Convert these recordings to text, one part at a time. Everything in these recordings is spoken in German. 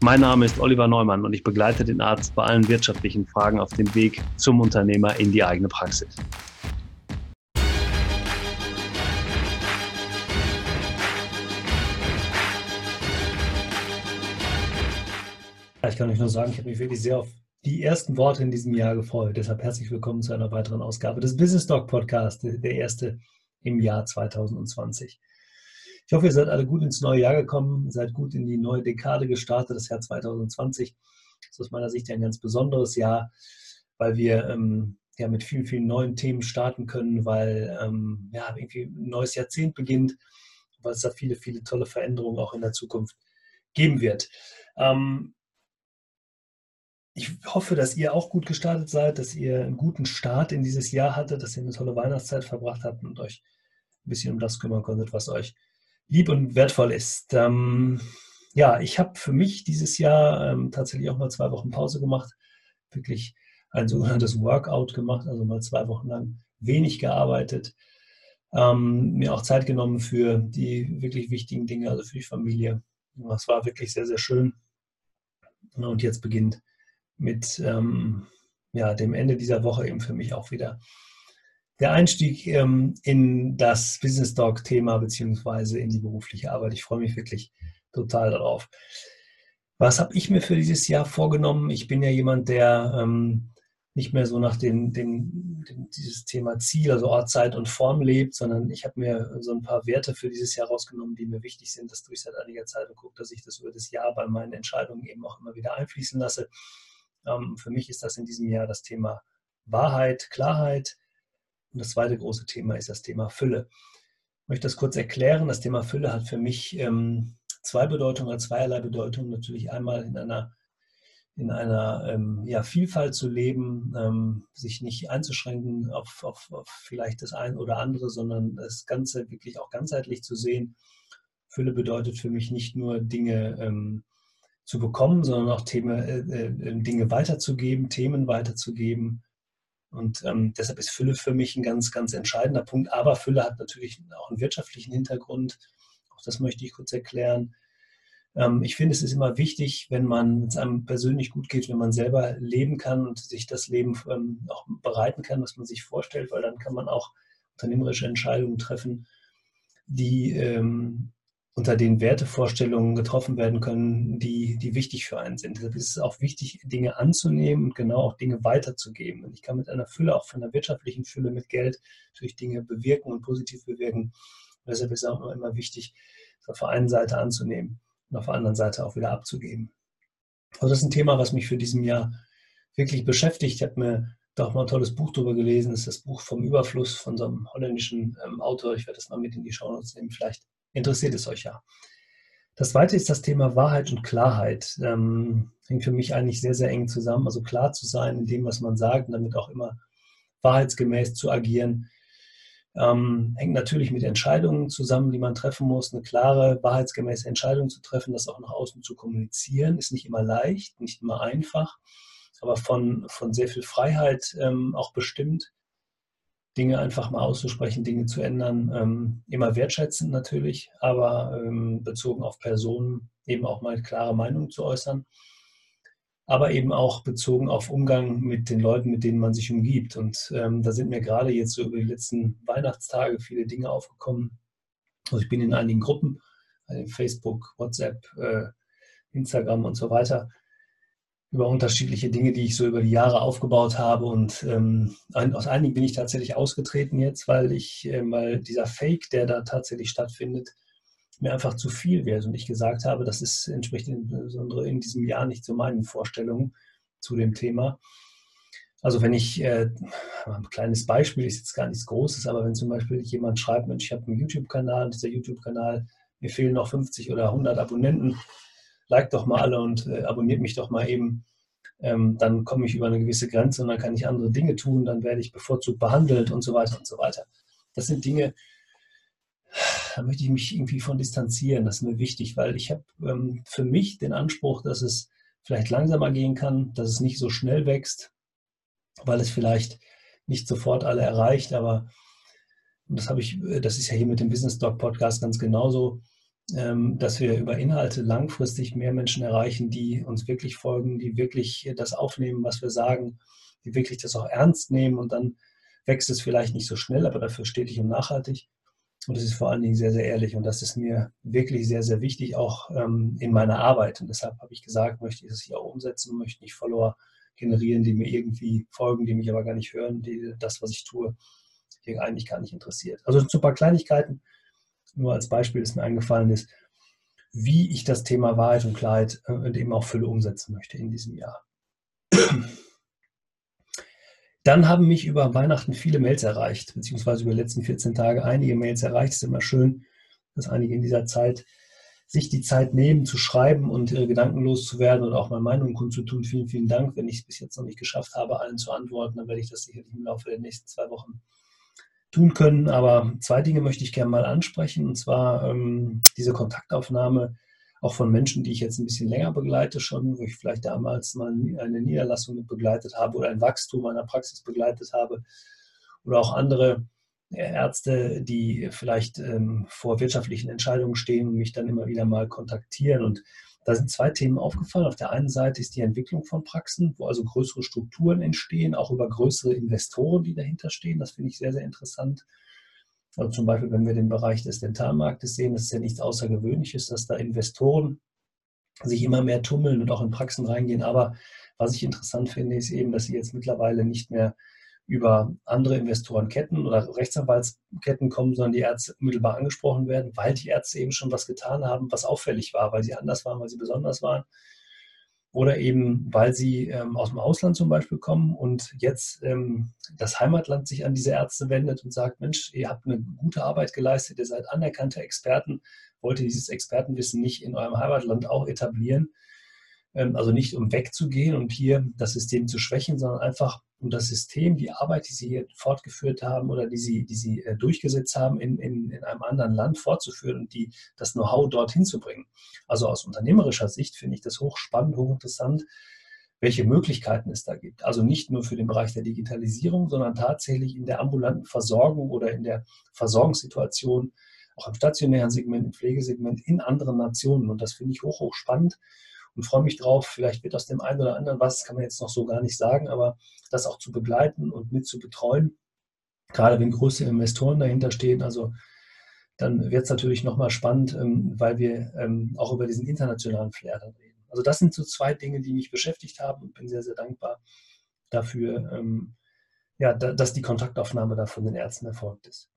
Mein Name ist Oliver Neumann und ich begleite den Arzt bei allen wirtschaftlichen Fragen auf dem Weg zum Unternehmer in die eigene Praxis. Ich kann euch nur sagen, ich habe mich wirklich sehr auf die ersten Worte in diesem Jahr gefreut. Deshalb herzlich willkommen zu einer weiteren Ausgabe des Business Doc Podcast, der erste im Jahr 2020. Ich hoffe, ihr seid alle gut ins neue Jahr gekommen, seid gut in die neue Dekade gestartet, das Jahr 2020. Das ist aus meiner Sicht ein ganz besonderes Jahr, weil wir ähm, ja mit vielen, vielen neuen Themen starten können, weil ähm, ja, irgendwie ein neues Jahrzehnt beginnt, weil es da viele, viele tolle Veränderungen auch in der Zukunft geben wird. Ähm, ich hoffe, dass ihr auch gut gestartet seid, dass ihr einen guten Start in dieses Jahr hattet, dass ihr eine tolle Weihnachtszeit verbracht habt und euch ein bisschen um das kümmern konntet, was euch lieb und wertvoll ist. Ähm, ja, ich habe für mich dieses Jahr ähm, tatsächlich auch mal zwei Wochen Pause gemacht, wirklich ein sogenanntes Workout gemacht, also mal zwei Wochen lang wenig gearbeitet, ähm, mir auch Zeit genommen für die wirklich wichtigen Dinge, also für die Familie. Das war wirklich sehr, sehr schön. Und jetzt beginnt mit ähm, ja, dem Ende dieser Woche eben für mich auch wieder der Einstieg ähm, in das Business Talk Thema beziehungsweise in die berufliche Arbeit. Ich freue mich wirklich total darauf. Was habe ich mir für dieses Jahr vorgenommen? Ich bin ja jemand, der ähm, nicht mehr so nach den, den, den, dieses Thema Ziel, also Ort, Zeit und Form lebt, sondern ich habe mir so ein paar Werte für dieses Jahr rausgenommen, die mir wichtig sind. Das tue ich seit einiger Zeit und gucke, dass ich das über das Jahr bei meinen Entscheidungen eben auch immer wieder einfließen lasse. Ähm, für mich ist das in diesem Jahr das Thema Wahrheit, Klarheit, und das zweite große Thema ist das Thema Fülle. Ich möchte das kurz erklären. Das Thema Fülle hat für mich ähm, zwei Bedeutungen oder zweierlei Bedeutung. Natürlich einmal in einer, in einer ähm, ja, Vielfalt zu leben, ähm, sich nicht einzuschränken auf, auf, auf vielleicht das eine oder andere, sondern das Ganze wirklich auch ganzheitlich zu sehen. Fülle bedeutet für mich nicht nur Dinge ähm, zu bekommen, sondern auch Themen, äh, äh, Dinge weiterzugeben, Themen weiterzugeben, und ähm, deshalb ist Fülle für mich ein ganz, ganz entscheidender Punkt. Aber Fülle hat natürlich auch einen wirtschaftlichen Hintergrund. Auch das möchte ich kurz erklären. Ähm, ich finde, es ist immer wichtig, wenn man es einem persönlich gut geht, wenn man selber leben kann und sich das Leben ähm, auch bereiten kann, was man sich vorstellt, weil dann kann man auch unternehmerische Entscheidungen treffen, die ähm, unter den Wertevorstellungen getroffen werden können, die, die wichtig für einen sind. Deshalb ist es auch wichtig, Dinge anzunehmen und genau auch Dinge weiterzugeben. Und ich kann mit einer Fülle, auch von einer wirtschaftlichen Fülle mit Geld, natürlich Dinge bewirken und positiv bewirken. Und deshalb ist es auch immer wichtig, es auf der einen Seite anzunehmen und auf der anderen Seite auch wieder abzugeben. Also das ist ein Thema, was mich für diesem Jahr wirklich beschäftigt. Ich habe mir da auch mal ein tolles Buch darüber gelesen. Das ist das Buch vom Überfluss von so einem holländischen ähm, Autor. Ich werde das mal mit in die Show Notes nehmen. Vielleicht interessiert es euch ja. Das zweite ist das Thema Wahrheit und Klarheit. Ähm, hängt für mich eigentlich sehr, sehr eng zusammen. Also klar zu sein in dem, was man sagt und damit auch immer wahrheitsgemäß zu agieren. Ähm, hängt natürlich mit Entscheidungen zusammen, die man treffen muss. Eine klare, wahrheitsgemäße Entscheidung zu treffen, das auch nach außen zu kommunizieren, ist nicht immer leicht, nicht immer einfach, aber von, von sehr viel Freiheit ähm, auch bestimmt. Dinge einfach mal auszusprechen, Dinge zu ändern. Ähm, immer wertschätzend natürlich, aber ähm, bezogen auf Personen eben auch mal klare Meinungen zu äußern. Aber eben auch bezogen auf Umgang mit den Leuten, mit denen man sich umgibt. Und ähm, da sind mir gerade jetzt so über die letzten Weihnachtstage viele Dinge aufgekommen. Also ich bin in einigen Gruppen, also Facebook, WhatsApp, äh, Instagram und so weiter, über unterschiedliche Dinge, die ich so über die Jahre aufgebaut habe. Und ähm, aus einigen bin ich tatsächlich ausgetreten jetzt, weil ich, äh, dieser Fake, der da tatsächlich stattfindet, mir einfach zu viel wird. Und ich gesagt habe, das ist, entspricht insbesondere in diesem Jahr nicht zu meinen Vorstellungen zu dem Thema. Also wenn ich, äh, ein kleines Beispiel ist jetzt gar nichts Großes, aber wenn zum Beispiel jemand schreibt, Mensch, ich habe einen YouTube-Kanal, dieser YouTube-Kanal, mir fehlen noch 50 oder 100 Abonnenten, liked doch mal alle und äh, abonniert mich doch mal eben. ähm, dann komme ich über eine gewisse Grenze und dann kann ich andere Dinge tun, dann werde ich bevorzugt behandelt und so weiter und so weiter. Das sind Dinge, da möchte ich mich irgendwie von distanzieren. Das ist mir wichtig, weil ich habe ähm, für mich den Anspruch, dass es vielleicht langsamer gehen kann, dass es nicht so schnell wächst, weil es vielleicht nicht sofort alle erreicht, aber das habe ich, das ist ja hier mit dem Business Doc Podcast ganz genauso, dass wir über Inhalte langfristig mehr Menschen erreichen, die uns wirklich folgen, die wirklich das aufnehmen, was wir sagen, die wirklich das auch ernst nehmen und dann wächst es vielleicht nicht so schnell, aber dafür stetig und nachhaltig. Und das ist vor allen Dingen sehr, sehr ehrlich und das ist mir wirklich sehr, sehr wichtig, auch ähm, in meiner Arbeit. Und deshalb habe ich gesagt, möchte ich das hier auch umsetzen, möchte nicht Follower generieren, die mir irgendwie folgen, die mich aber gar nicht hören, die das, was ich tue, hier eigentlich gar nicht interessiert. Also ein paar Kleinigkeiten, nur als Beispiel, das mir eingefallen ist, wie ich das Thema Wahrheit und Klarheit äh, und eben auch Fülle umsetzen möchte in diesem Jahr. Dann haben mich über Weihnachten viele Mails erreicht, beziehungsweise über die letzten 14 Tage einige Mails erreicht. Es ist immer schön, dass einige in dieser Zeit sich die Zeit nehmen, zu schreiben und ihre Gedanken loszuwerden und auch meine Meinung kundzutun. Vielen, vielen Dank. Wenn ich es bis jetzt noch nicht geschafft habe, allen zu antworten, dann werde ich das sicherlich im Laufe der nächsten zwei Wochen tun können. Aber zwei Dinge möchte ich gerne mal ansprechen, und zwar ähm, diese Kontaktaufnahme auch von Menschen, die ich jetzt ein bisschen länger begleite schon, wo ich vielleicht damals mal eine Niederlassung mit begleitet habe oder ein Wachstum einer Praxis begleitet habe oder auch andere Ärzte, die vielleicht ähm, vor wirtschaftlichen Entscheidungen stehen und mich dann immer wieder mal kontaktieren. Und da sind zwei Themen aufgefallen. Auf der einen Seite ist die Entwicklung von Praxen, wo also größere Strukturen entstehen, auch über größere Investoren, die dahinter stehen. Das finde ich sehr, sehr interessant. Also zum Beispiel, wenn wir den Bereich des Dentalmarktes sehen, das ist ja nichts Außergewöhnliches, dass da Investoren sich immer mehr tummeln und auch in Praxen reingehen. Aber was ich interessant finde, ist eben, dass sie jetzt mittlerweile nicht mehr über andere Investorenketten oder Rechtsanwaltsketten kommen, sondern die Ärzte mittelbar angesprochen werden, weil die Ärzte eben schon was getan haben, was auffällig war, weil sie anders waren, weil sie besonders waren. Oder eben, weil sie ähm, aus dem Ausland zum Beispiel kommen und jetzt ähm, das Heimatland sich an diese Ärzte wendet und sagt, Mensch, ihr habt eine gute Arbeit geleistet, ihr seid anerkannte Experten, wollt ihr dieses Expertenwissen nicht in eurem Heimatland auch etablieren? Ähm, also nicht um wegzugehen und hier das System zu schwächen, sondern einfach um das System, die Arbeit, die Sie hier fortgeführt haben oder die Sie, die Sie äh, durchgesetzt haben, in, in, in einem anderen Land fortzuführen und die, das Know-how dorthin zu bringen. Also aus unternehmerischer Sicht finde ich das hochspannend, hochinteressant, welche Möglichkeiten es da gibt. Also nicht nur für den Bereich der Digitalisierung, sondern tatsächlich in der ambulanten Versorgung oder in der Versorgungssituation, auch im stationären Segment, im Pflegesegment in anderen Nationen. Und das finde ich hoch, hoch spannend und freue mich drauf. Vielleicht wird aus dem einen oder anderen was, kann man jetzt noch so gar nicht sagen, aber das auch zu begleiten und mit zu betreuen, gerade wenn große Investoren dahinter stehen. Also dann wird es natürlich nochmal spannend, ähm, weil wir ähm, auch über diesen internationalen Flair dann reden. Also das sind so zwei Dinge, die mich beschäftigt haben und bin sehr, sehr dankbar dafür, ähm, dass die Kontaktaufnahme da von den Ärzten erfolgt ist.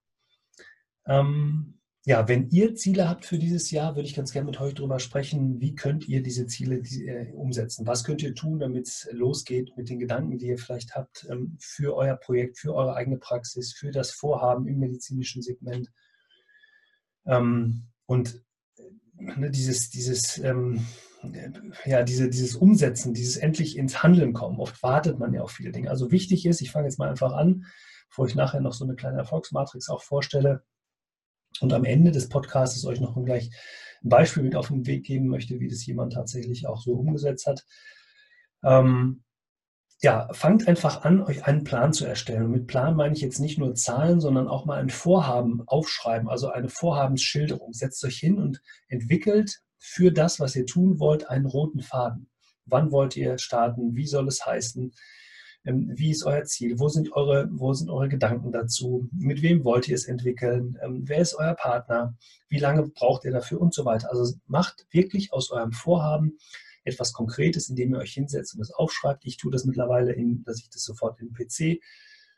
Ja, wenn ihr Ziele habt für dieses Jahr, würde ich ganz gerne mit euch darüber sprechen, wie könnt ihr diese Ziele äh, umsetzen? Was könnt ihr tun, damit es losgeht mit den Gedanken, die ihr vielleicht habt ähm, für euer Projekt, für eure eigene Praxis, für das Vorhaben im medizinischen Segment? Ähm, und äh, ne, dieses, dieses, ähm, ja, diese, dieses Umsetzen, dieses endlich ins Handeln kommen. Oft wartet man ja auf viele Dinge. Also wichtig ist, ich fange jetzt mal einfach an, bevor ich nachher noch so eine kleine Erfolgsmatrix auch vorstelle und am Ende des Podcasts euch noch gleich ein Beispiel mit auf den Weg geben möchte, wie das jemand tatsächlich auch so umgesetzt hat. Ähm, ja, fangt einfach an, euch einen Plan zu erstellen. Und mit Plan meine ich jetzt nicht nur Zahlen, sondern auch mal ein Vorhaben aufschreiben, also eine Vorhabensschilderung. Setzt euch hin und entwickelt für das, was ihr tun wollt, einen roten Faden. Wann wollt ihr starten? Wie soll es heißen? Ähm, wie ist euer Ziel? Wo sind eure, wo sind eure Gedanken dazu? Mit wem wollt ihr es entwickeln? Ähm, wer ist euer Partner? Wie lange braucht ihr dafür und so weiter? Also macht wirklich aus eurem Vorhaben etwas Konkretes, indem ihr euch hinsetzt und das aufschreibt. Ich tue das mittlerweile, in, dass ich das sofort in den PC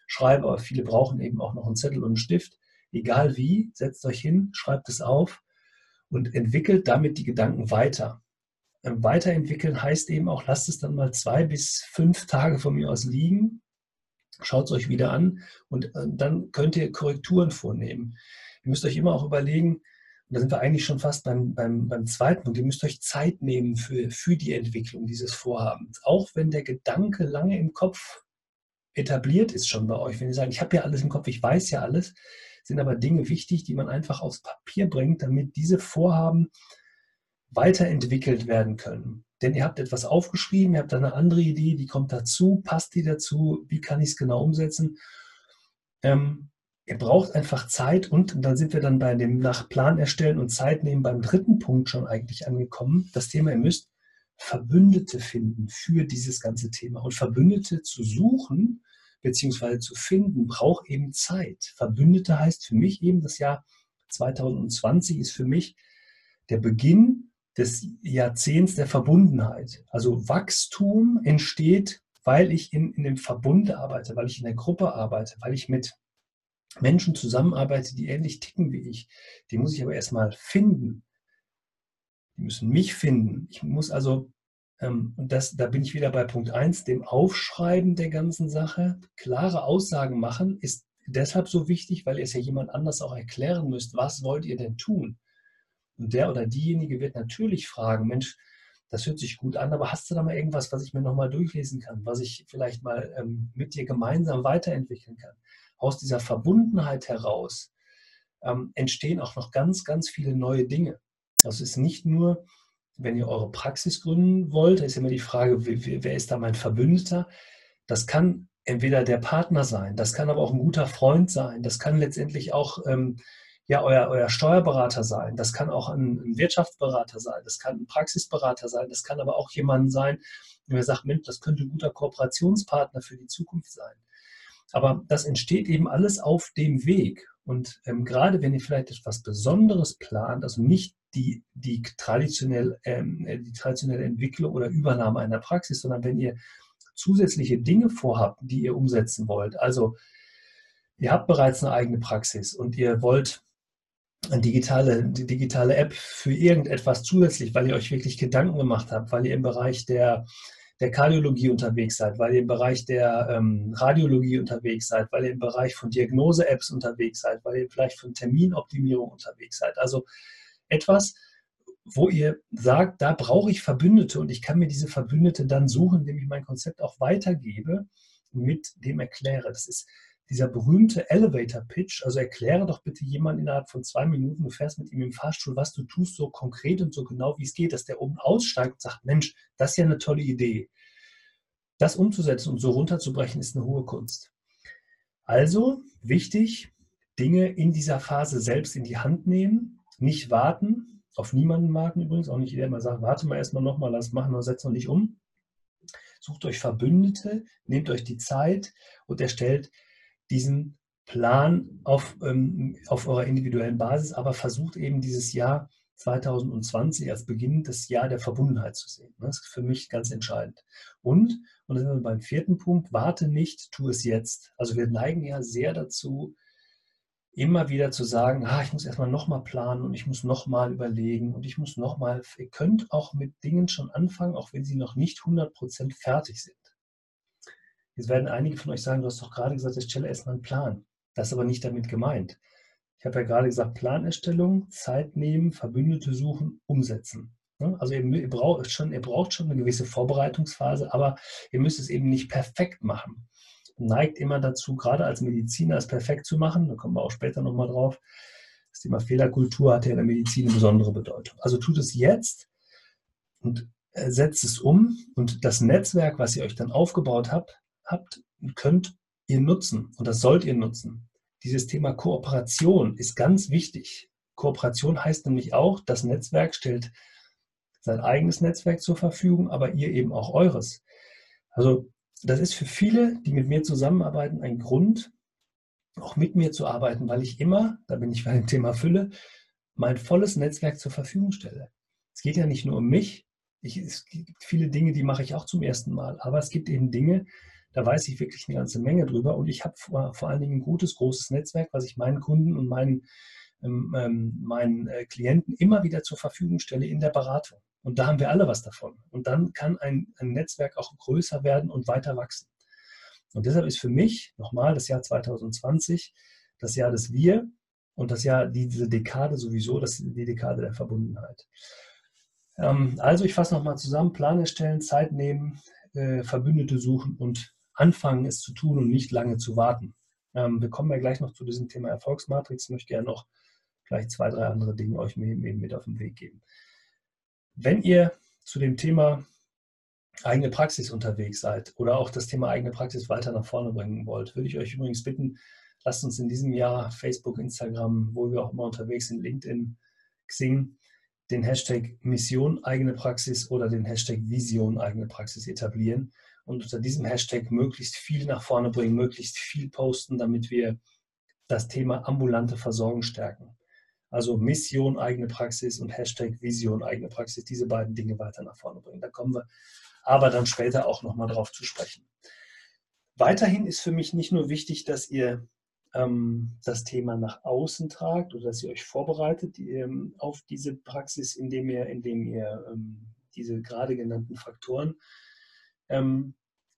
schreibe, aber viele brauchen eben auch noch einen Zettel und einen Stift. Egal wie, setzt euch hin, schreibt es auf und entwickelt damit die Gedanken weiter. Weiterentwickeln heißt eben auch, lasst es dann mal zwei bis fünf Tage von mir aus liegen, schaut es euch wieder an und äh, dann könnt ihr Korrekturen vornehmen. Ihr müsst euch immer auch überlegen, da sind wir eigentlich schon fast beim, beim, beim zweiten Punkt, ihr müsst euch Zeit nehmen für, für die Entwicklung dieses Vorhabens. Auch wenn der Gedanke lange im Kopf etabliert ist schon bei euch, wenn ihr sagt, ich habe ja alles im Kopf, ich weiß ja alles, sind aber Dinge wichtig, die man einfach aufs Papier bringt, damit diese Vorhaben weiterentwickelt werden können. Denn ihr habt etwas aufgeschrieben, ihr habt eine andere Idee, die kommt dazu, passt die dazu, wie kann ich es genau umsetzen? Ähm, ihr braucht einfach Zeit und, und dann sind wir dann bei dem nach Plan erstellen und Zeit nehmen beim dritten Punkt schon eigentlich angekommen. Das Thema, ihr müsst Verbündete finden für dieses ganze Thema. Und Verbündete zu suchen bzw. zu finden, braucht eben Zeit. Verbündete heißt für mich eben, das Jahr 2020 ist für mich der Beginn des Jahrzehnts der Verbundenheit. Also Wachstum entsteht, weil ich in, in dem Verbund arbeite, weil ich in der Gruppe arbeite, weil ich mit Menschen zusammenarbeite, die ähnlich ticken wie ich. Die muss ich aber erstmal finden. Die müssen mich finden. Ich muss also, ähm, und das, da bin ich wieder bei Punkt 1, dem Aufschreiben der ganzen Sache. Klare Aussagen machen ist deshalb so wichtig, weil ihr es ja jemand anders auch erklären müsst. Was wollt ihr denn tun? Und der oder diejenige wird natürlich fragen, Mensch, das hört sich gut an, aber hast du da mal irgendwas, was ich mir nochmal durchlesen kann, was ich vielleicht mal ähm, mit dir gemeinsam weiterentwickeln kann? Aus dieser Verbundenheit heraus ähm, entstehen auch noch ganz, ganz viele neue Dinge. Das ist nicht nur, wenn ihr eure Praxis gründen wollt, da ist immer die Frage, wer, ist da mein Verbündeter? Das kann entweder der Partner sein, das kann aber auch ein guter Freund sein, das kann letztendlich auch ähm, ja euer, euer Steuerberater sein, das kann auch ein, ein, Wirtschaftsberater sein, das kann ein Praxisberater sein, das kann aber auch jemand sein, der sagt, Mensch, das könnte ein guter Kooperationspartner für die Zukunft sein. Aber das entsteht eben alles auf dem Weg. Und ähm, gerade wenn ihr vielleicht etwas Besonderes plant, also nicht die, die, traditionell, ähm, die traditionelle Entwicklung oder Übernahme einer Praxis, sondern wenn ihr zusätzliche Dinge vorhabt, die ihr umsetzen wollt, also ihr habt bereits eine eigene Praxis und ihr wollt digitale, die digitale App für irgendetwas zusätzlich, weil ihr euch wirklich Gedanken gemacht habt, weil ihr im Bereich der, der Kardiologie unterwegs seid, weil ihr im Bereich der ähm, Radiologie unterwegs seid, weil ihr im Bereich von Diagnose-Apps unterwegs seid, weil ihr vielleicht von Terminoptimierung unterwegs seid. Also etwas, wo ihr sagt, da brauche ich Verbündete und ich kann mir diese Verbündete dann suchen, indem ich mein Konzept auch weitergebe und mit dem erkläre. Das ist dieser berühmte Elevator Pitch, also erkläre doch bitte jemand innerhalb von zwei Minuten, du fährst mit ihm im Fahrstuhl, was du tust, so konkret und so genau wie es geht, dass der oben aussteigt und sagt, Mensch, das ist ja eine tolle Idee. Das umzusetzen und so runterzubrechen, ist eine hohe Kunst. Also wichtig, Dinge in dieser Phase selbst in die Hand nehmen, nicht warten, auf niemanden warten übrigens, auch nicht jeder mal sagt, warte mal erstmal nochmal, lass machen oder setz noch nicht um. Sucht euch Verbündete, nehmt euch die Zeit und erstellt diesen Plan auf, ähm, auf eurer individuellen Basis, aber versucht eben dieses Jahr 2020 als Beginn des Jahr der Verbundenheit zu sehen. Das ist für mich ganz entscheidend. Und, und dann sind wir beim vierten Punkt, warte nicht, tu es jetzt. Also wir neigen ja sehr dazu, immer wieder zu sagen, ah, ich muss erstmal nochmal planen und ich muss nochmal überlegen und ich muss nochmal, ihr könnt auch mit Dingen schon anfangen, auch wenn sie noch nicht 100% fertig sind. Jetzt werden einige von euch sagen, du hast doch gerade gesagt, ich stelle erstmal einen Plan. Das ist aber nicht damit gemeint. Ich habe ja gerade gesagt, Planerstellung, Zeit nehmen, Verbündete suchen, umsetzen. Also ihr braucht, schon, ihr braucht schon eine gewisse Vorbereitungsphase, aber ihr müsst es eben nicht perfekt machen. Neigt immer dazu, gerade als Mediziner es perfekt zu machen, da kommen wir auch später nochmal drauf. Das Thema Fehlerkultur hat ja in der Medizin eine besondere Bedeutung. Also tut es jetzt und äh, setzt es um und das Netzwerk, was ihr euch dann aufgebaut habt, habt, könnt ihr nutzen und das sollt ihr nutzen. Dieses Thema Kooperation ist ganz wichtig. Kooperation heißt nämlich auch, das Netzwerk stellt sein eigenes Netzwerk zur Verfügung, aber ihr eben auch eures. Also das ist für viele, die mit mir zusammenarbeiten, ein Grund, auch mit mir zu arbeiten, weil ich immer, da bin ich bei dem Thema Fülle, mein volles Netzwerk zur Verfügung stelle. Es geht ja nicht nur um mich. Ich, es gibt viele Dinge, die mache ich auch zum ersten Mal, aber es gibt eben Dinge, da weiß ich wirklich eine ganze Menge drüber und ich habe vor, vor allen Dingen ein gutes, großes Netzwerk, was ich meinen Kunden und meinen, ähm, ähm, meinen äh, Klienten immer wieder zur Verfügung stelle in der Beratung. Und da haben wir alle was davon. Und dann kann ein, ein Netzwerk auch größer werden und weiter wachsen. Und deshalb ist für mich nochmal das Jahr 2020 das Jahr des Wir, Und das ja diese Dekade sowieso, das die Dekade der Verbundenheit. Ähm, also ich fasse nochmal zusammen, Plan erstellen, Zeit nehmen, äh, Verbündete suchen und anfangen, es zu tun und nicht lange zu warten. Ähm, wir kommen ja gleich noch zu diesem Thema Erfolgsmatrix. Ich möchte gerne noch gleich zwei, drei andere Dinge euch mit auf den Weg geben. Wenn ihr zu dem Thema eigene Praxis unterwegs seid oder auch das Thema eigene Praxis weiter nach vorne bringen wollt, würde ich euch übrigens bitten, lasst uns in diesem Jahr Facebook, Instagram, wo wir auch immer unterwegs sind, LinkedIn, Xing, den Hashtag Mission eigene Praxis oder den Hashtag Vision eigene Praxis etablieren und unter diesem Hashtag möglichst viel nach vorne bringen, möglichst viel posten, damit wir das Thema ambulante Versorgung stärken. Also Mission eigene Praxis und Hashtag Vision eigene Praxis, diese beiden Dinge weiter nach vorne bringen. Da kommen wir aber dann später auch nochmal drauf zu sprechen. Weiterhin ist für mich nicht nur wichtig, dass ihr ähm, das Thema nach außen tragt oder dass ihr euch vorbereitet ähm, auf diese Praxis, indem ihr, indem ihr ähm, diese gerade genannten Faktoren ähm,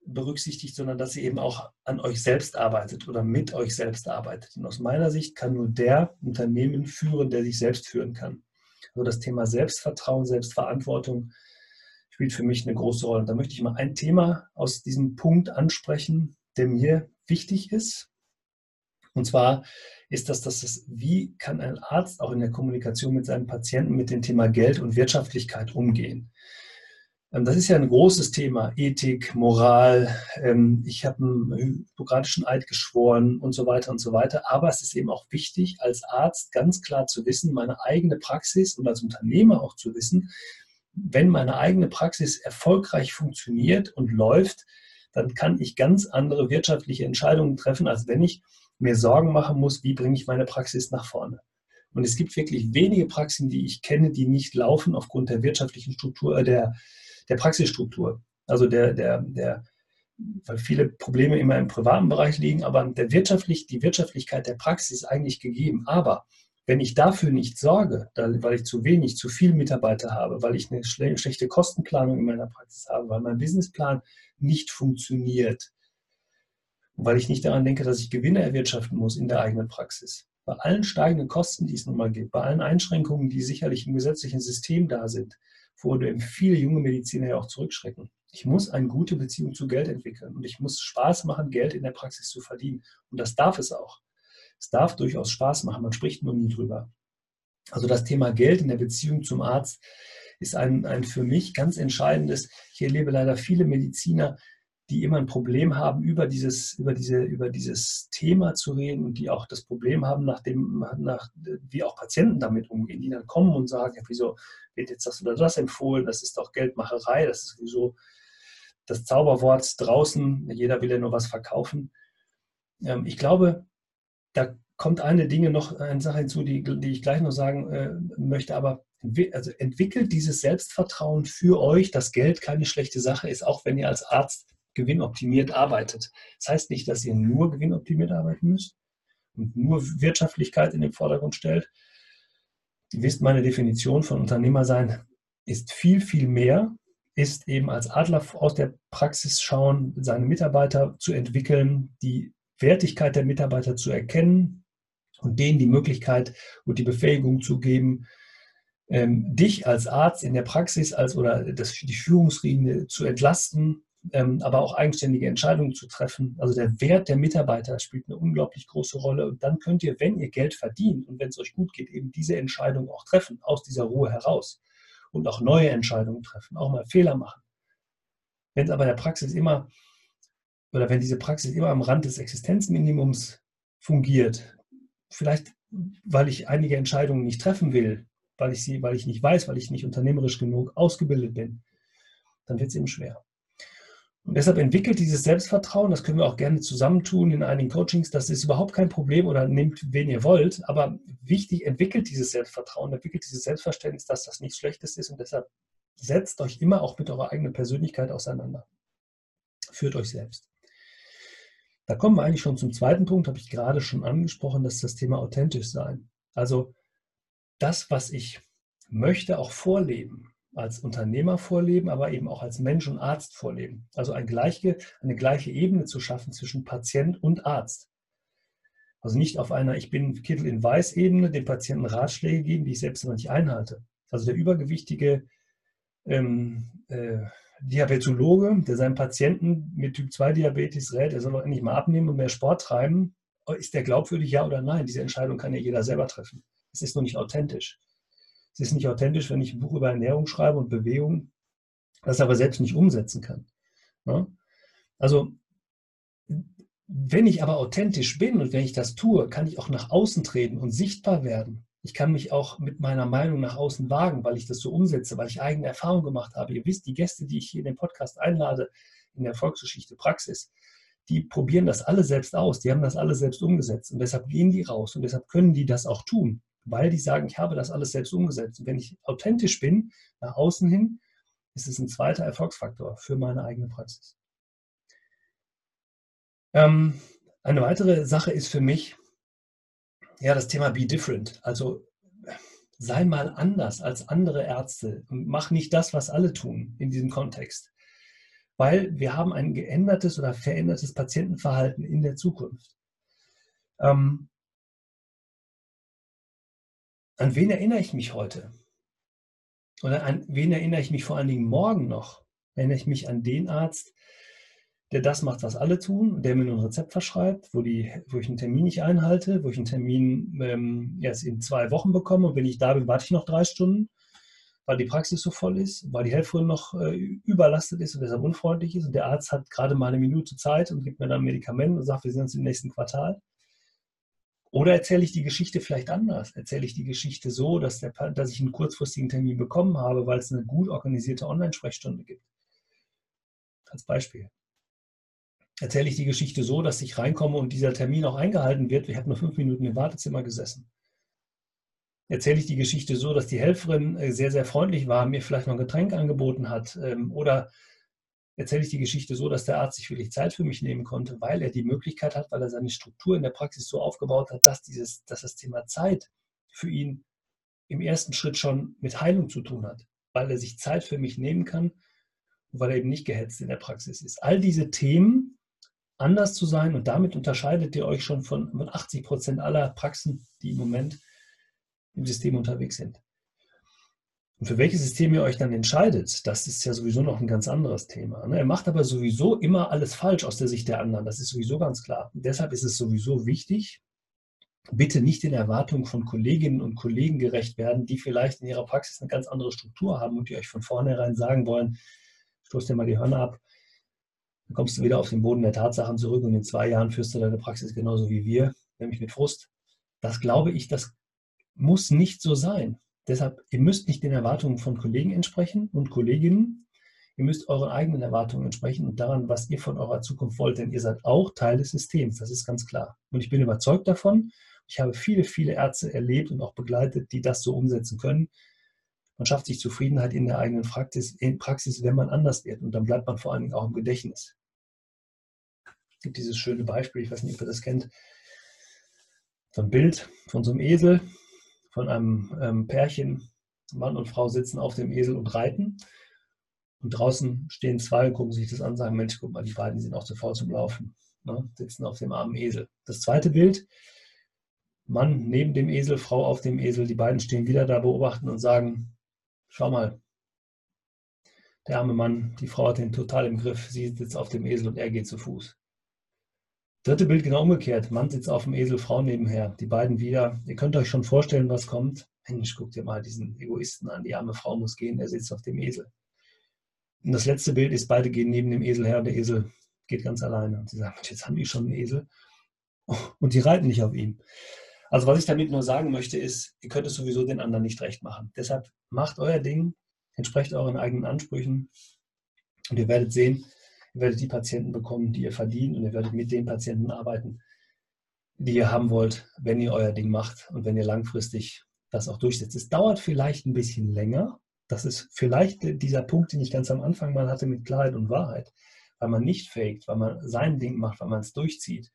berücksichtigt, sondern dass ihr eben auch an euch selbst arbeitet oder mit euch selbst arbeitet. Und aus meiner Sicht kann nur der Unternehmen führen, der sich selbst führen kann. Also das Thema Selbstvertrauen, Selbstverantwortung spielt für mich eine große Rolle. Und da möchte ich mal ein Thema aus diesem Punkt ansprechen, der mir wichtig ist. Und zwar ist das, dass es, wie kann ein Arzt auch in der Kommunikation mit seinem Patienten mit dem Thema Geld und Wirtschaftlichkeit umgehen? Ähm, das ist ja ein großes Thema, Ethik, Moral. Ähm, ich habe einen hypokratischen Eid geschworen und so weiter und so weiter. Aber es ist eben auch wichtig, als Arzt ganz klar zu wissen, meine eigene Praxis und als Unternehmer auch zu wissen, wenn meine eigene Praxis erfolgreich funktioniert und läuft, dann kann ich ganz andere wirtschaftliche Entscheidungen treffen, als wenn ich mir Sorgen machen muss, wie bringe ich meine Praxis nach vorne. Und es gibt wirklich wenige Praxen, die ich kenne, die nicht laufen aufgrund der wirtschaftlichen Struktur, äh, der, der Praxisstruktur. Also der, der, der, weil viele Probleme immer im privaten Bereich liegen, aber der wirtschaftlich, die Wirtschaftlichkeit der Praxis ist eigentlich gegeben. Aber wenn ich dafür nicht sorge, weil ich zu wenig, zu viele Mitarbeiter habe, weil ich eine schlechte Kostenplanung in meiner Praxis habe, weil mein Businessplan nicht funktioniert, weil ich nicht daran denke, dass ich Gewinne erwirtschaften muss in der eigenen Praxis, bei allen steigenden Kosten, die es nun mal gibt, bei allen Einschränkungen, die sicherlich im gesetzlichen System da sind, vor dem viele junge Mediziner ja auch zurückschrecken. Ich muss eine gute Beziehung zu Geld entwickeln und ich muss Spaß machen, Geld in der Praxis zu verdienen. Und das darf es auch. Es darf durchaus Spaß machen, man spricht nur nie drüber. Also das Thema Geld in der Beziehung zum Arzt ist ein, ein für mich ganz entscheidendes. Ich erlebe leider viele Mediziner, die immer ein Problem haben, über dieses, über diese, über dieses Thema zu reden und die auch das Problem haben, nach nach, wie auch Patienten damit umgehen, die dann kommen und sagen, ja, wieso wird jetzt das oder das empfohlen, das ist doch Geldmacherei, das ist sowieso das Zauberwort draußen, jeder will ja nur was verkaufen. Ähm, ich glaube, da kommt eine Dinge noch, eine Sache hinzu, die, die ich gleich noch sagen äh, möchte, aber also entwickelt dieses Selbstvertrauen für euch, dass Geld keine schlechte Sache ist, auch wenn ihr als Arzt gewinnoptimiert arbeitet. Das heißt nicht, dass ihr nur gewinnoptimiert arbeiten müsst und nur Wirtschaftlichkeit in den Vordergrund stellt. Ihr wisst, meine Definition von Unternehmer sein ist viel, viel mehr, ist eben als Adler aus der Praxis schauen, seine Mitarbeiter zu entwickeln, die Wertigkeit der Mitarbeiter zu erkennen und denen die Möglichkeit und die Befähigung zu geben, ähm, dich als Arzt in der Praxis als oder das, die Führungsriege zu entlasten, ähm, aber auch eigenständige Entscheidungen zu treffen. Also der Wert der Mitarbeiter spielt eine unglaublich große Rolle. Und dann könnt ihr, wenn ihr Geld verdient und wenn es euch gut geht, eben diese Entscheidung auch treffen, aus dieser Ruhe heraus. Und auch neue Entscheidungen treffen, auch mal Fehler machen. Wenn es aber der Praxis immer oder wenn diese Praxis immer am Rand des Existenzminimums fungiert, vielleicht weil ich einige Entscheidungen nicht treffen will, weil ich sie, weil ich nicht weiß, weil ich nicht unternehmerisch genug ausgebildet bin, dann wird es eben schwer. Und deshalb entwickelt dieses Selbstvertrauen, das können wir auch gerne zusammentun in einigen Coachings, das ist überhaupt kein Problem oder nehmt, wen ihr wollt, aber wichtig, entwickelt dieses Selbstvertrauen, entwickelt dieses Selbstverständnis, dass das nichts Schlechtes ist und deshalb setzt euch immer auch mit eurer eigenen Persönlichkeit auseinander. Führt euch selbst. Da kommen wir eigentlich schon zum zweiten Punkt, habe ich gerade schon angesprochen, das ist das Thema authentisch sein. Also das, was ich möchte, auch vorleben, als Unternehmer vorleben, aber eben auch als Mensch und Arzt vorleben. Also eine gleiche, eine gleiche Ebene zu schaffen zwischen Patient und Arzt. Also nicht auf einer Ich bin Kittel in Weiß-Ebene dem Patienten Ratschläge geben, die ich selbst immer nicht einhalte. Also der übergewichtige ähm, äh, Diabetologe, der seinem Patienten mit Typ 2 Diabetes rät, er soll doch endlich mal abnehmen und mehr Sport treiben, ist der glaubwürdig, ja oder nein? Diese Entscheidung kann ja jeder selber treffen. Es ist nur nicht authentisch. Es ist nicht authentisch, wenn ich ein Buch über Ernährung schreibe und Bewegung, das aber selbst nicht umsetzen kann. Ja? Also, wenn ich aber authentisch bin und wenn ich das tue, kann ich auch nach außen treten und sichtbar werden. Ich kann mich auch mit meiner Meinung nach außen wagen, weil ich das so umsetze, weil ich eigene Erfahrungen gemacht habe. Ihr wisst, die Gäste, die ich hier in den Podcast einlade, in der Volksgeschichte Praxis, die probieren das alle selbst aus. Die haben das alle selbst umgesetzt. Und deshalb gehen die raus und deshalb können die das auch tun, weil die sagen, ich habe das alles selbst umgesetzt. Und wenn ich authentisch bin, nach außen hin, ist es ein zweiter Erfolgsfaktor für meine eigene Praxis. Ähm, eine weitere Sache ist für mich, ja, das Thema Be Different. Also sei mal anders als andere Ärzte und mach nicht das, was alle tun in diesem Kontext. Weil wir haben ein geändertes oder verändertes Patientenverhalten in der Zukunft. Ähm, an wen erinnere ich mich heute? Oder an wen erinnere ich mich vor allen Dingen morgen noch? Erinnere ich mich an den Arzt, der das macht, was alle tun, der mir nur ein Rezept verschreibt, wo, die, wo ich einen Termin nicht einhalte, wo ich einen Termin ähm, erst in zwei Wochen bekomme und wenn ich da bin, warte ich noch drei Stunden, weil die Praxis so voll ist, weil die Helferin noch äh, überlastet ist und deshalb unfreundlich ist und der Arzt hat gerade mal eine Minute Zeit und gibt mir dann ein Medikament und sagt, wir sehen uns im nächsten Quartal. Oder erzähle ich die Geschichte vielleicht anders? Erzähle ich die Geschichte so, dass, der, dass ich einen kurzfristigen Termin bekommen habe, weil es eine gut organisierte Online-Sprechstunde gibt? Als Beispiel erzähle ich die Geschichte so, dass ich reinkomme und dieser Termin auch eingehalten wird. Ich habe nur fünf Minuten im Wartezimmer gesessen. Erzähle ich die Geschichte so, dass die Helferin äh, sehr, sehr freundlich war, mir vielleicht noch ein Getränk angeboten hat. Ähm, oder erzähle ich die Geschichte so, dass der Arzt sich wirklich Zeit für mich nehmen konnte, weil er die Möglichkeit hat, weil er seine Struktur in der Praxis so aufgebaut hat, dass, dieses, dass das Thema Zeit für ihn im ersten Schritt schon mit Heilung zu tun hat, weil er sich Zeit für mich nehmen kann und weil er eben nicht gehetzt in der Praxis ist. All diese Themen anders zu sein und damit unterscheidet ihr euch schon von 80 Prozent aller Praxen, die im Moment im System unterwegs sind. Und für welches System ihr euch dann entscheidet, das ist ja sowieso noch ein ganz anderes Thema. Ne? Er macht aber sowieso immer alles falsch aus der Sicht der anderen. Das ist sowieso ganz klar. Und deshalb ist es sowieso wichtig, bitte nicht den Erwartungen von Kolleginnen und Kollegen gerecht werden, die vielleicht in ihrer Praxis eine ganz andere Struktur haben und die euch von vornherein sagen wollen, stoßt dir mal die Hörner ab, dann kommst du wieder auf den Boden der Tatsachen zurück und in zwei Jahren führst du deine Praxis genauso wie wir, nämlich mit Frust. Das glaube ich, das muss nicht so sein. Deshalb, ihr müsst nicht den Erwartungen von Kollegen entsprechen und Kolleginnen. Ihr müsst euren eigenen Erwartungen entsprechen und daran, was ihr von eurer Zukunft wollt, denn ihr seid auch Teil des Systems, das ist ganz klar. Und ich bin überzeugt davon. Ich habe viele, viele Ärzte erlebt und auch begleitet, die das so umsetzen können. Man schafft sich Zufriedenheit in der eigenen Praxis, Praxis, wenn man anders wird. Und dann bleibt man vor allen Dingen auch im Gedächtnis. Es gibt dieses schöne Beispiel, ich weiß nicht, ob ihr das kennt, so ein Bild von so einem Esel, von einem ähm, Pärchen. Mann und Frau sitzen auf dem Esel und reiten. Und draußen stehen zwei und gucken sich das an und sagen, Mensch, guck mal, die beiden sind auch zu faul zum Laufen. Ne? Sitzen auf dem armen Esel. Das zweite Bild, Mann neben dem Esel, Frau auf dem Esel. Die beiden stehen wieder da, beobachten und sagen, Schau mal, der arme Mann, die Frau hat ihn total im Griff. Sie sitzt auf dem Esel und er geht zu Fuß. Dritte Bild genau umgekehrt. Mann sitzt auf dem Esel, Frau nebenher. Die beiden wieder. Ihr könnt euch schon vorstellen, was kommt. Mensch, guckt ihr mal diesen Egoisten an. Die arme Frau muss gehen, er sitzt auf dem Esel. Und das letzte Bild ist, beide gehen neben dem Esel her und der Esel geht ganz alleine. Und sie sagen, jetzt haben die schon einen Esel. Und die reiten nicht auf ihm. Also was ich damit nur sagen möchte, ist, ihr könnt es sowieso den anderen nicht recht machen. Deshalb macht euer Ding, entsprecht euren eigenen Ansprüchen und ihr werdet sehen, ihr werdet die Patienten bekommen, die ihr verdient und ihr werdet mit den Patienten arbeiten, die ihr haben wollt, wenn ihr euer Ding macht und wenn ihr langfristig das auch durchsetzt. Es dauert vielleicht ein bisschen länger. Das ist vielleicht dieser Punkt, den ich ganz am Anfang mal hatte mit Klarheit und Wahrheit, weil man nicht faked, weil man sein Ding macht, weil man es durchzieht.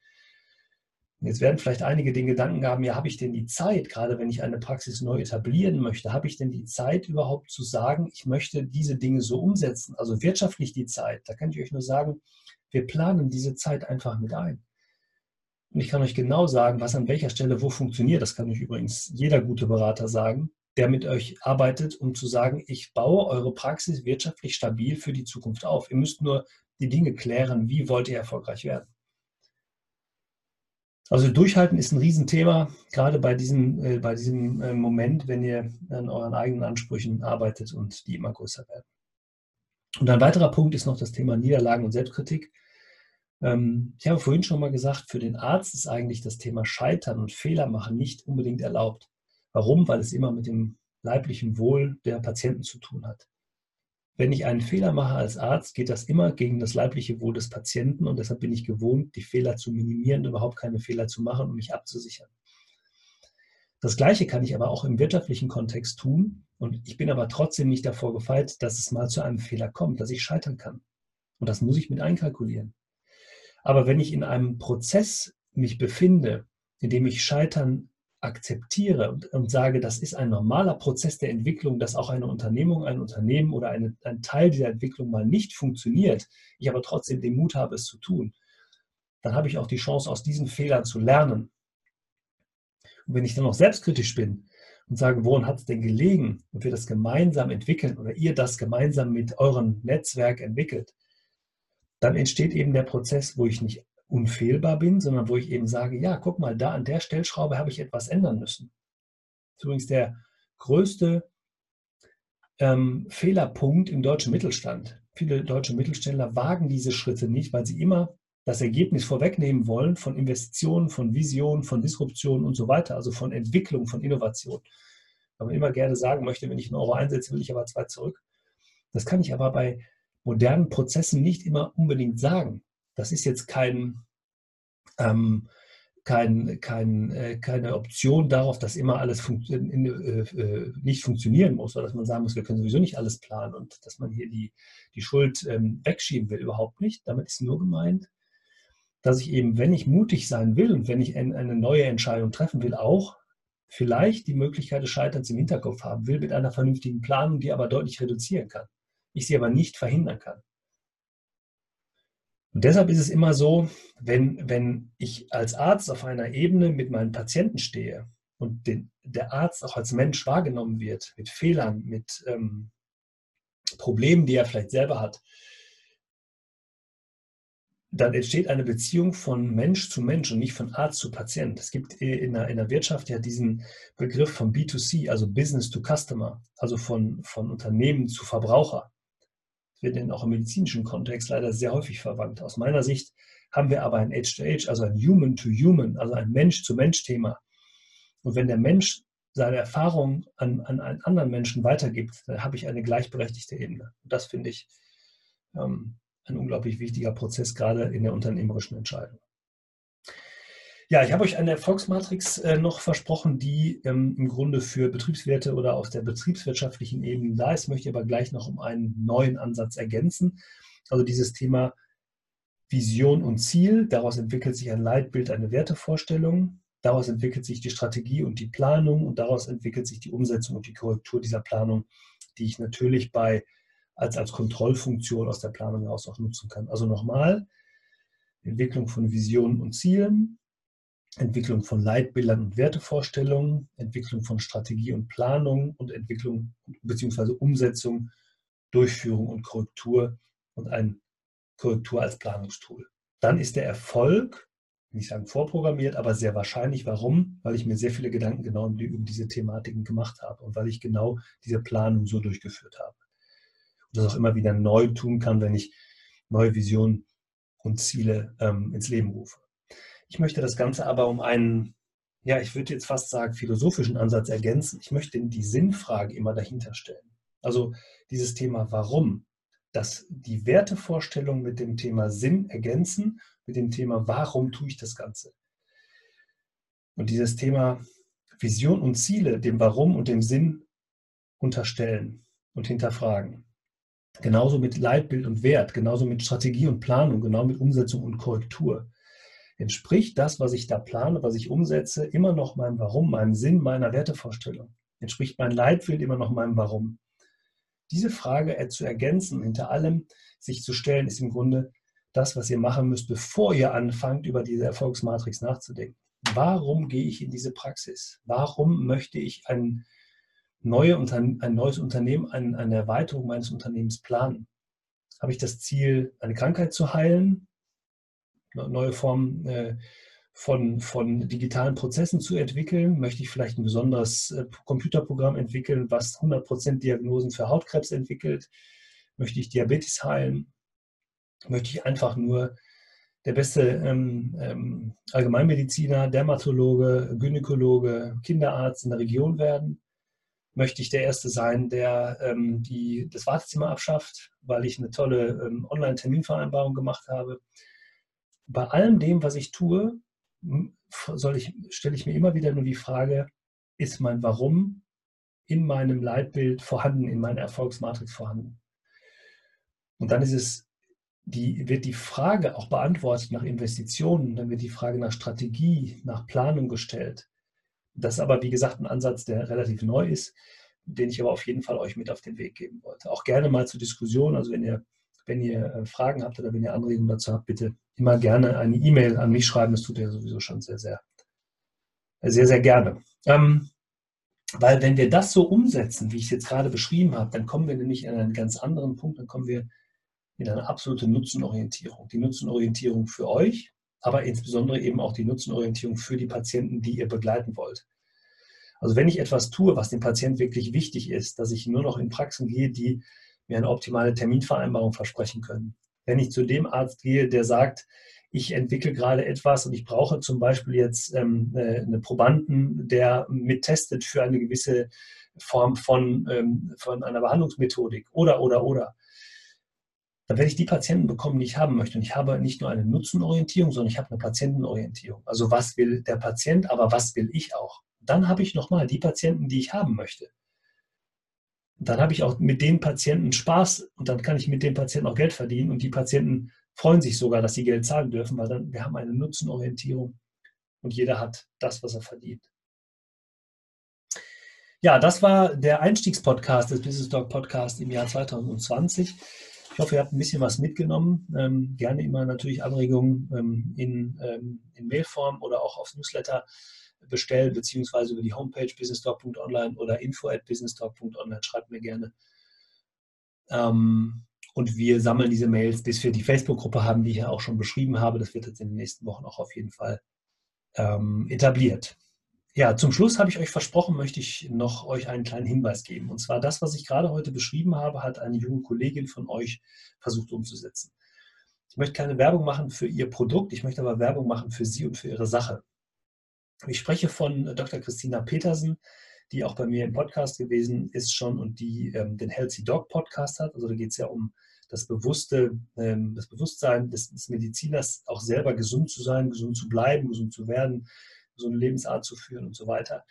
Jetzt werden vielleicht einige den Gedanken haben, ja, habe ich denn die Zeit, gerade wenn ich eine Praxis neu etablieren möchte, habe ich denn die Zeit überhaupt zu sagen, ich möchte diese Dinge so umsetzen? Also wirtschaftlich die Zeit. Da kann ich euch nur sagen, wir planen diese Zeit einfach mit ein. Und ich kann euch genau sagen, was an welcher Stelle wo funktioniert. Das kann euch übrigens jeder gute Berater sagen, der mit euch arbeitet, um zu sagen, ich baue eure Praxis wirtschaftlich stabil für die Zukunft auf. Ihr müsst nur die Dinge klären, wie wollt ihr erfolgreich werden. Also durchhalten ist ein Riesenthema, gerade bei diesem, äh, bei diesem äh, Moment, wenn ihr an euren eigenen Ansprüchen arbeitet und die immer größer werden. Und ein weiterer Punkt ist noch das Thema Niederlagen und Selbstkritik. Ähm, ich habe vorhin schon mal gesagt, für den Arzt ist eigentlich das Thema Scheitern und Fehler machen nicht unbedingt erlaubt. Warum? Weil es immer mit dem leiblichen Wohl der Patienten zu tun hat. Wenn ich einen Fehler mache als Arzt, geht das immer gegen das leibliche Wohl des Patienten und deshalb bin ich gewohnt, die Fehler zu minimieren, überhaupt keine Fehler zu machen um mich abzusichern. Das Gleiche kann ich aber auch im wirtschaftlichen Kontext tun und ich bin aber trotzdem nicht davor gefeit, dass es mal zu einem Fehler kommt, dass ich scheitern kann. Und das muss ich mit einkalkulieren. Aber wenn ich in einem Prozess mich befinde, in dem ich Scheitern akzeptiere und, und, sage, das ist ein normaler Prozess der Entwicklung, dass auch eine Unternehmung, ein Unternehmen oder eine, ein Teil dieser Entwicklung mal nicht funktioniert, ich aber trotzdem den Mut habe, es zu tun, dann habe ich auch die Chance, aus diesen Fehlern zu lernen. Und wenn ich dann noch selbstkritisch bin und sage, woran hat es denn gelegen und wir das gemeinsam entwickeln oder ihr das gemeinsam mit eurem Netzwerk entwickelt, dann entsteht eben der Prozess, wo ich nicht unfehlbar bin, sondern wo ich eben sage, ja, guck mal, da an der Stellschraube habe ich etwas ändern müssen. Das ist übrigens der größte ähm, Fehlerpunkt im deutschen Mittelstand. Viele deutsche Mittelständler wagen diese Schritte nicht, weil sie immer das Ergebnis vorwegnehmen wollen von Investitionen, von Visionen, von Disruption und so weiter, also von Entwicklung, von Innovation. Weil man immer gerne sagen möchte, wenn ich einen Euro einsetze, will ich aber zwei zurück. Das kann ich aber bei modernen Prozessen nicht immer unbedingt sagen. Das ist jetzt kein, ähm, kein, kein, äh, keine Option darauf, dass immer alles funktio in, äh, äh, nicht funktionieren muss oder dass man sagen muss, wir können sowieso nicht alles planen und dass man hier die, die Schuld ähm, wegschieben will. Überhaupt nicht. Damit ist nur gemeint, dass ich eben, wenn ich mutig sein will und wenn ich ein, eine neue Entscheidung treffen will, auch vielleicht die Möglichkeit des Scheiterns im Hinterkopf haben will mit einer vernünftigen Planung, die aber deutlich reduzieren kann. Ich sie aber nicht verhindern kann. Und deshalb ist es immer so, wenn, wenn ich als Arzt auf einer Ebene mit meinen Patienten stehe und den, der Arzt auch als Mensch wahrgenommen wird, mit Fehlern, mit ähm, Problemen, die er vielleicht selber hat, dann entsteht eine Beziehung von Mensch zu Mensch und nicht von Arzt zu Patient. Es gibt in der, in der Wirtschaft ja diesen Begriff von B2C, also Business to Customer, also von, von Unternehmen zu Verbraucher wird denn auch im medizinischen Kontext leider sehr häufig verwandt. Aus meiner Sicht haben wir aber ein Age-to-Age, also ein Human-to-Human, also ein Mensch-zu-Mensch-Thema. Und wenn der Mensch seine Erfahrung an, an einen anderen Menschen weitergibt, dann habe ich eine gleichberechtigte Ebene. Und das finde ich ähm, ein unglaublich wichtiger Prozess, gerade in der unternehmerischen Entscheidung. Ja, ich habe euch eine Erfolgsmatrix äh, noch versprochen, die ähm, im Grunde für Betriebswerte oder aus der betriebswirtschaftlichen Ebene da ist, möchte aber gleich noch um einen neuen Ansatz ergänzen. Also dieses Thema Vision und Ziel, daraus entwickelt sich ein Leitbild, eine Wertevorstellung, daraus entwickelt sich die Strategie und die Planung und daraus entwickelt sich die Umsetzung und die Korrektur dieser Planung, die ich natürlich bei als, als Kontrollfunktion aus der Planung heraus auch nutzen kann. Also nochmal, Entwicklung von Visionen und Zielen, Entwicklung von Leitbildern und Wertevorstellungen, Entwicklung von Strategie und Planung und Entwicklung bzw. Umsetzung, Durchführung und Korrektur und ein Korrektur als Planungstool. Dann ist der Erfolg, nicht sagen vorprogrammiert, aber sehr wahrscheinlich. Warum? Weil ich mir sehr viele Gedanken genau über diese Thematiken gemacht habe und weil ich genau diese Planung so durchgeführt habe. Und das auch immer wieder neu tun kann, wenn ich neue Visionen und Ziele ähm, ins Leben rufe. Ich möchte das Ganze aber um einen, ja, ich würde jetzt fast sagen, philosophischen Ansatz ergänzen. Ich möchte die Sinnfrage immer dahinter stellen. Also dieses Thema Warum, dass die Wertevorstellung mit dem Thema Sinn ergänzen, mit dem Thema Warum tue ich das Ganze. Und dieses Thema Vision und Ziele dem Warum und dem Sinn unterstellen und hinterfragen. Genauso mit Leitbild und Wert, genauso mit Strategie und Planung, genau mit Umsetzung und Korrektur entspricht das, was ich da plane, was ich umsetze, immer noch meinem Warum, meinem Sinn, meiner Wertevorstellung? Entspricht mein Leitbild immer noch meinem Warum? Diese Frage zu ergänzen, hinter allem sich zu stellen, ist im Grunde das, was ihr machen müsst, bevor ihr anfangt, über diese Erfolgsmatrix nachzudenken. Warum gehe ich in diese Praxis? Warum möchte ich ein, neue, ein neues Unternehmen, eine Erweiterung meines Unternehmens planen? Habe ich das Ziel, eine Krankheit zu heilen, neue Formen äh, von, von digitalen Prozessen zu entwickeln? Möchte ich vielleicht ein besonderes äh, Computerprogramm entwickeln, was 100% Diagnosen für Hautkrebs entwickelt? Möchte ich Diabetes heilen? Möchte ich einfach nur der beste ähm, ähm, Allgemeinmediziner, Dermatologe, Gynäkologe, Kinderarzt in der Region werden? Möchte ich der Erste sein, der ähm, die, das Wartezimmer abschafft, weil ich eine tolle ähm, Online-Terminvereinbarung gemacht habe? Bei allem dem, was ich tue, soll ich, stelle ich mir immer wieder nur die Frage, ist mein Warum in meinem Leitbild vorhanden, in meiner Erfolgsmatrix vorhanden? Und dann ist es die, wird die Frage auch beantwortet nach Investitionen, dann wird die Frage nach Strategie, nach Planung gestellt. Das ist aber, wie gesagt, ein Ansatz, der relativ neu ist, den ich aber auf jeden Fall euch mit auf den Weg geben wollte. Auch gerne mal zur Diskussion. Also wenn ihr, wenn ihr äh, Fragen habt oder wenn ihr Anregungen dazu habt, bitte immer gerne eine E-Mail an mich schreiben. Das tut ihr sowieso schon sehr, sehr, sehr, sehr gerne. Ähm, weil wenn wir das so umsetzen, wie ich es jetzt gerade beschrieben habe, dann kommen wir nämlich an einen ganz anderen Punkt, dann kommen wir in eine absolute Nutzenorientierung. Die Nutzenorientierung für euch, aber insbesondere eben auch die Nutzenorientierung für die Patienten, die ihr begleiten wollt. Also wenn ich etwas tue, was dem Patienten wirklich wichtig ist, dass ich nur noch in Praxen gehe, die mir eine optimale Terminvereinbarung versprechen können. Wenn ich zu dem Arzt gehe, der sagt, ich entwickle gerade etwas und ich brauche zum Beispiel jetzt ähm, äh, einen Probanden, der mittestet für eine gewisse Form von, ähm, von einer Behandlungsmethodik oder, oder, oder dann werde ich die Patienten bekommen, die ich haben möchte. Und ich habe nicht nur eine Nutzenorientierung, sondern ich habe eine Patientenorientierung. Also was will der Patient, aber was will ich auch? Dann habe ich nochmal die Patienten, die ich haben möchte. Dann habe ich auch mit den Patienten Spaß und dann kann ich mit den Patienten auch Geld verdienen und die Patienten freuen sich sogar, dass sie Geld zahlen dürfen, weil dann wir haben eine Nutzenorientierung und jeder hat das, was er verdient. Ja, das war der Einstiegspodcast des Business Dog Podcast im Jahr 2020. Ich hoffe, ihr habt ein bisschen was mitgenommen. Ähm, gerne immer natürlich Anregungen ähm, in, ähm, in Mailform oder auch aufs Newsletter bestellen, beziehungsweise über die Homepage businesstalk.online oder info at businesstalk.online. Schreibt mir gerne. Ähm, und wir sammeln diese Mails, bis wir die Facebook-Gruppe haben, die ich ja auch schon beschrieben habe. Das wird jetzt in den nächsten Wochen auch auf jeden Fall ähm, etabliert. Ja, zum Schluss habe ich euch versprochen, möchte ich noch euch einen kleinen Hinweis geben. Und zwar das, was ich gerade heute beschrieben habe, hat eine junge Kollegin von euch versucht umzusetzen. Ich möchte keine Werbung machen für ihr Produkt, ich möchte aber Werbung machen für sie und für ihre Sache. Ich spreche von Dr. Christina Petersen, die auch bei mir im Podcast gewesen ist schon und die ähm, den Healthy Dog Podcast hat. Also da geht es ja um das bewusste, ähm, das Bewusstsein des, des Mediziners, auch selber gesund zu sein, gesund zu bleiben, gesund zu werden, so eine Lebensart zu führen und so weiter.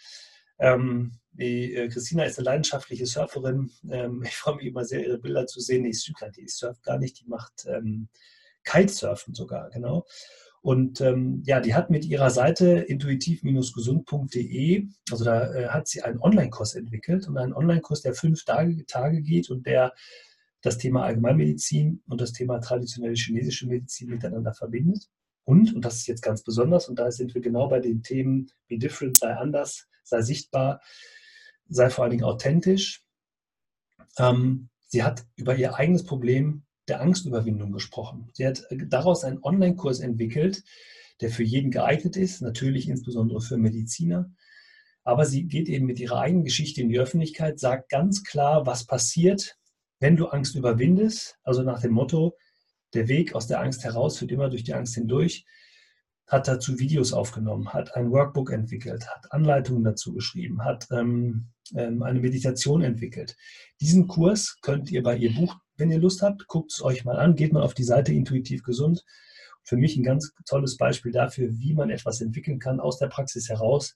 Ähm, die, äh, Christina ist eine leidenschaftliche Surferin. Ähm, ich freue mich immer sehr, ihre Bilder zu sehen. Die, ist, die surft gar nicht, die macht ähm, Kitesurfen sogar, genau. Und ähm, ja, die hat mit ihrer Seite intuitiv-gesund.de, also da äh, hat sie einen Online-Kurs entwickelt und einen Online-Kurs, der fünf Tage, Tage geht und der das Thema Allgemeinmedizin und das Thema traditionelle chinesische Medizin miteinander verbindet. Und, und das ist jetzt ganz besonders, und da sind wir genau bei den Themen, be different, sei anders, sei sichtbar, sei vor allen Dingen authentisch. Ähm, sie hat über ihr eigenes Problem der Angstüberwindung gesprochen. Sie hat daraus einen Online-Kurs entwickelt, der für jeden geeignet ist, natürlich insbesondere für Mediziner. Aber sie geht eben mit ihrer eigenen Geschichte in die Öffentlichkeit, sagt ganz klar, was passiert, wenn du Angst überwindest. Also nach dem Motto, der Weg aus der Angst heraus führt immer durch die Angst hindurch, hat dazu Videos aufgenommen, hat ein Workbook entwickelt, hat Anleitungen dazu geschrieben, hat ähm, ähm, eine Meditation entwickelt. Diesen Kurs könnt ihr bei ihr buchen, wenn ihr Lust habt. Guckt es euch mal an, geht mal auf die Seite Intuitiv Gesund. Für mich ein ganz tolles Beispiel dafür, wie man etwas entwickeln kann aus der Praxis heraus,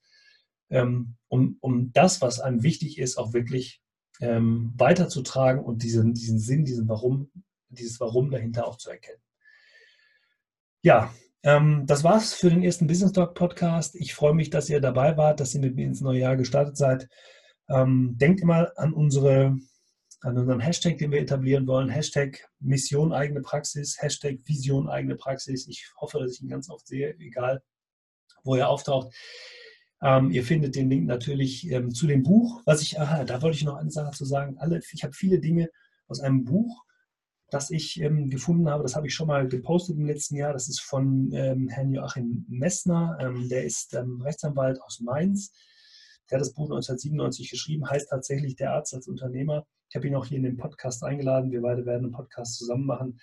ähm, um, um das, was einem wichtig ist, auch wirklich ähm, weiterzutragen und diesen, diesen Sinn, diesen Warum dieses Warum dahinter auch zu erkennen. Ja, ähm, das war's für den ersten Business Talk Podcast. Ich freue mich, dass ihr dabei wart, dass ihr mit mir ins neue Jahr gestartet seid. Denkt immer an unsere an unserem Hashtag, den wir etablieren wollen. Hashtag Mission eigene Praxis, Hashtag Vision eigene Praxis. Ich hoffe, dass ich ihn ganz oft sehe, egal wo er auftaucht. Ähm, ihr findet den Link natürlich ähm, zu dem Buch. Was ich, aha, da wollte ich noch eine Sache zu sagen. Alle, ich habe viele Dinge aus einem Buch, das ich ähm, gefunden habe. Das habe ich schon mal gepostet im letzten Jahr. Das ist von ähm, Herrn Joachim Messner. Ähm, der ist ähm, Rechtsanwalt aus Mainz. Der das Buch 1997 geschrieben, heißt tatsächlich Der Arzt als Unternehmer. Ich habe ihn auch hier in den Podcast eingeladen. Wir beide werden einen Podcast zusammen machen.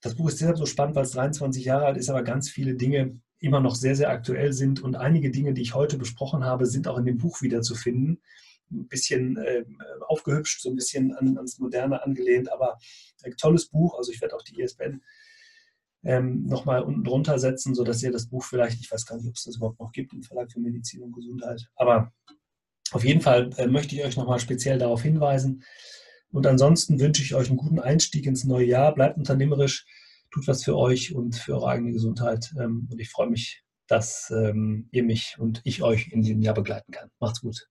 Das Buch ist deshalb so spannend, weil es 23 Jahre alt ist, aber ganz viele Dinge immer noch sehr, sehr aktuell sind. Und einige Dinge, die ich heute besprochen habe, sind auch in dem Buch wiederzufinden. Ein bisschen äh, aufgehübscht, so ein bisschen an, ans Moderne angelehnt, aber ein tolles Buch. Also ich werde auch die ISBN ähm, nochmal unten drunter setzen, sodass ihr das Buch vielleicht, ich weiß gar nicht, ob es das überhaupt noch gibt im Verlag für Medizin und Gesundheit, aber auf jeden Fall äh, möchte ich euch nochmal speziell darauf hinweisen. Und ansonsten wünsche ich euch einen guten Einstieg ins neue Jahr. Bleibt unternehmerisch, tut was für euch und für eure eigene Gesundheit. Ähm, und ich freue mich, dass ähm, ihr mich und ich euch in diesem Jahr begleiten kann. Macht's gut.